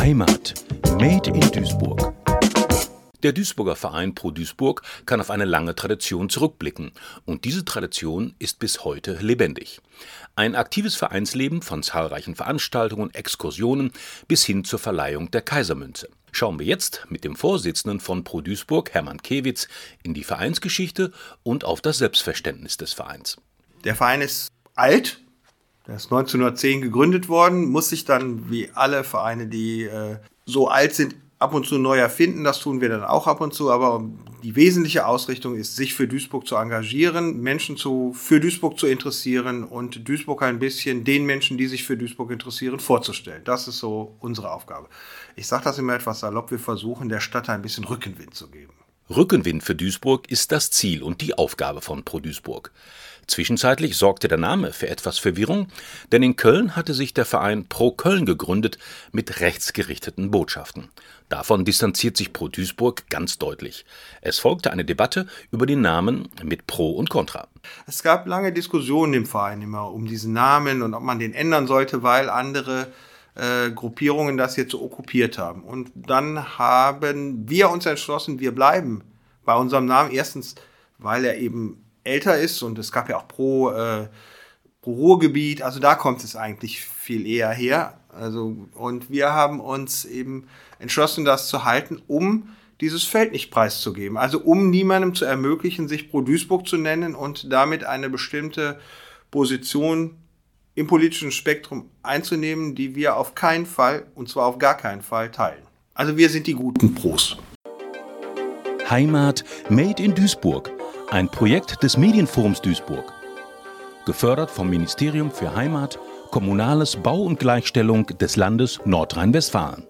Heimat. Made in Duisburg. Der Duisburger Verein Pro Duisburg kann auf eine lange Tradition zurückblicken. Und diese Tradition ist bis heute lebendig. Ein aktives Vereinsleben von zahlreichen Veranstaltungen und Exkursionen bis hin zur Verleihung der Kaisermünze. Schauen wir jetzt mit dem Vorsitzenden von Pro Duisburg, Hermann Kewitz, in die Vereinsgeschichte und auf das Selbstverständnis des Vereins. Der Verein ist alt, der ist 1910 gegründet worden, muss sich dann wie alle Vereine, die äh, so alt sind, ab und zu neu erfinden. Das tun wir dann auch ab und zu. Aber die wesentliche Ausrichtung ist, sich für Duisburg zu engagieren, Menschen zu, für Duisburg zu interessieren und Duisburg ein bisschen den Menschen, die sich für Duisburg interessieren, vorzustellen. Das ist so unsere Aufgabe. Ich sage das immer etwas salopp. Wir versuchen, der Stadt ein bisschen Rückenwind zu geben. Rückenwind für Duisburg ist das Ziel und die Aufgabe von Pro Duisburg. Zwischenzeitlich sorgte der Name für etwas Verwirrung, denn in Köln hatte sich der Verein Pro Köln gegründet mit rechtsgerichteten Botschaften. Davon distanziert sich Pro Duisburg ganz deutlich. Es folgte eine Debatte über den Namen mit Pro und Contra. Es gab lange Diskussionen im Verein immer um diesen Namen und ob man den ändern sollte, weil andere äh, Gruppierungen das jetzt so okkupiert haben. Und dann haben wir uns entschlossen, wir bleiben bei unserem Namen. Erstens, weil er eben älter ist und es gab ja auch pro, äh, pro Ruhrgebiet, also da kommt es eigentlich viel eher her. Also, und wir haben uns eben entschlossen, das zu halten, um dieses Feld nicht preiszugeben. Also um niemandem zu ermöglichen, sich pro Duisburg zu nennen und damit eine bestimmte Position im politischen Spektrum einzunehmen, die wir auf keinen Fall, und zwar auf gar keinen Fall, teilen. Also wir sind die guten Pros. Heimat Made in Duisburg, ein Projekt des Medienforums Duisburg. Gefördert vom Ministerium für Heimat, Kommunales Bau und Gleichstellung des Landes Nordrhein-Westfalen.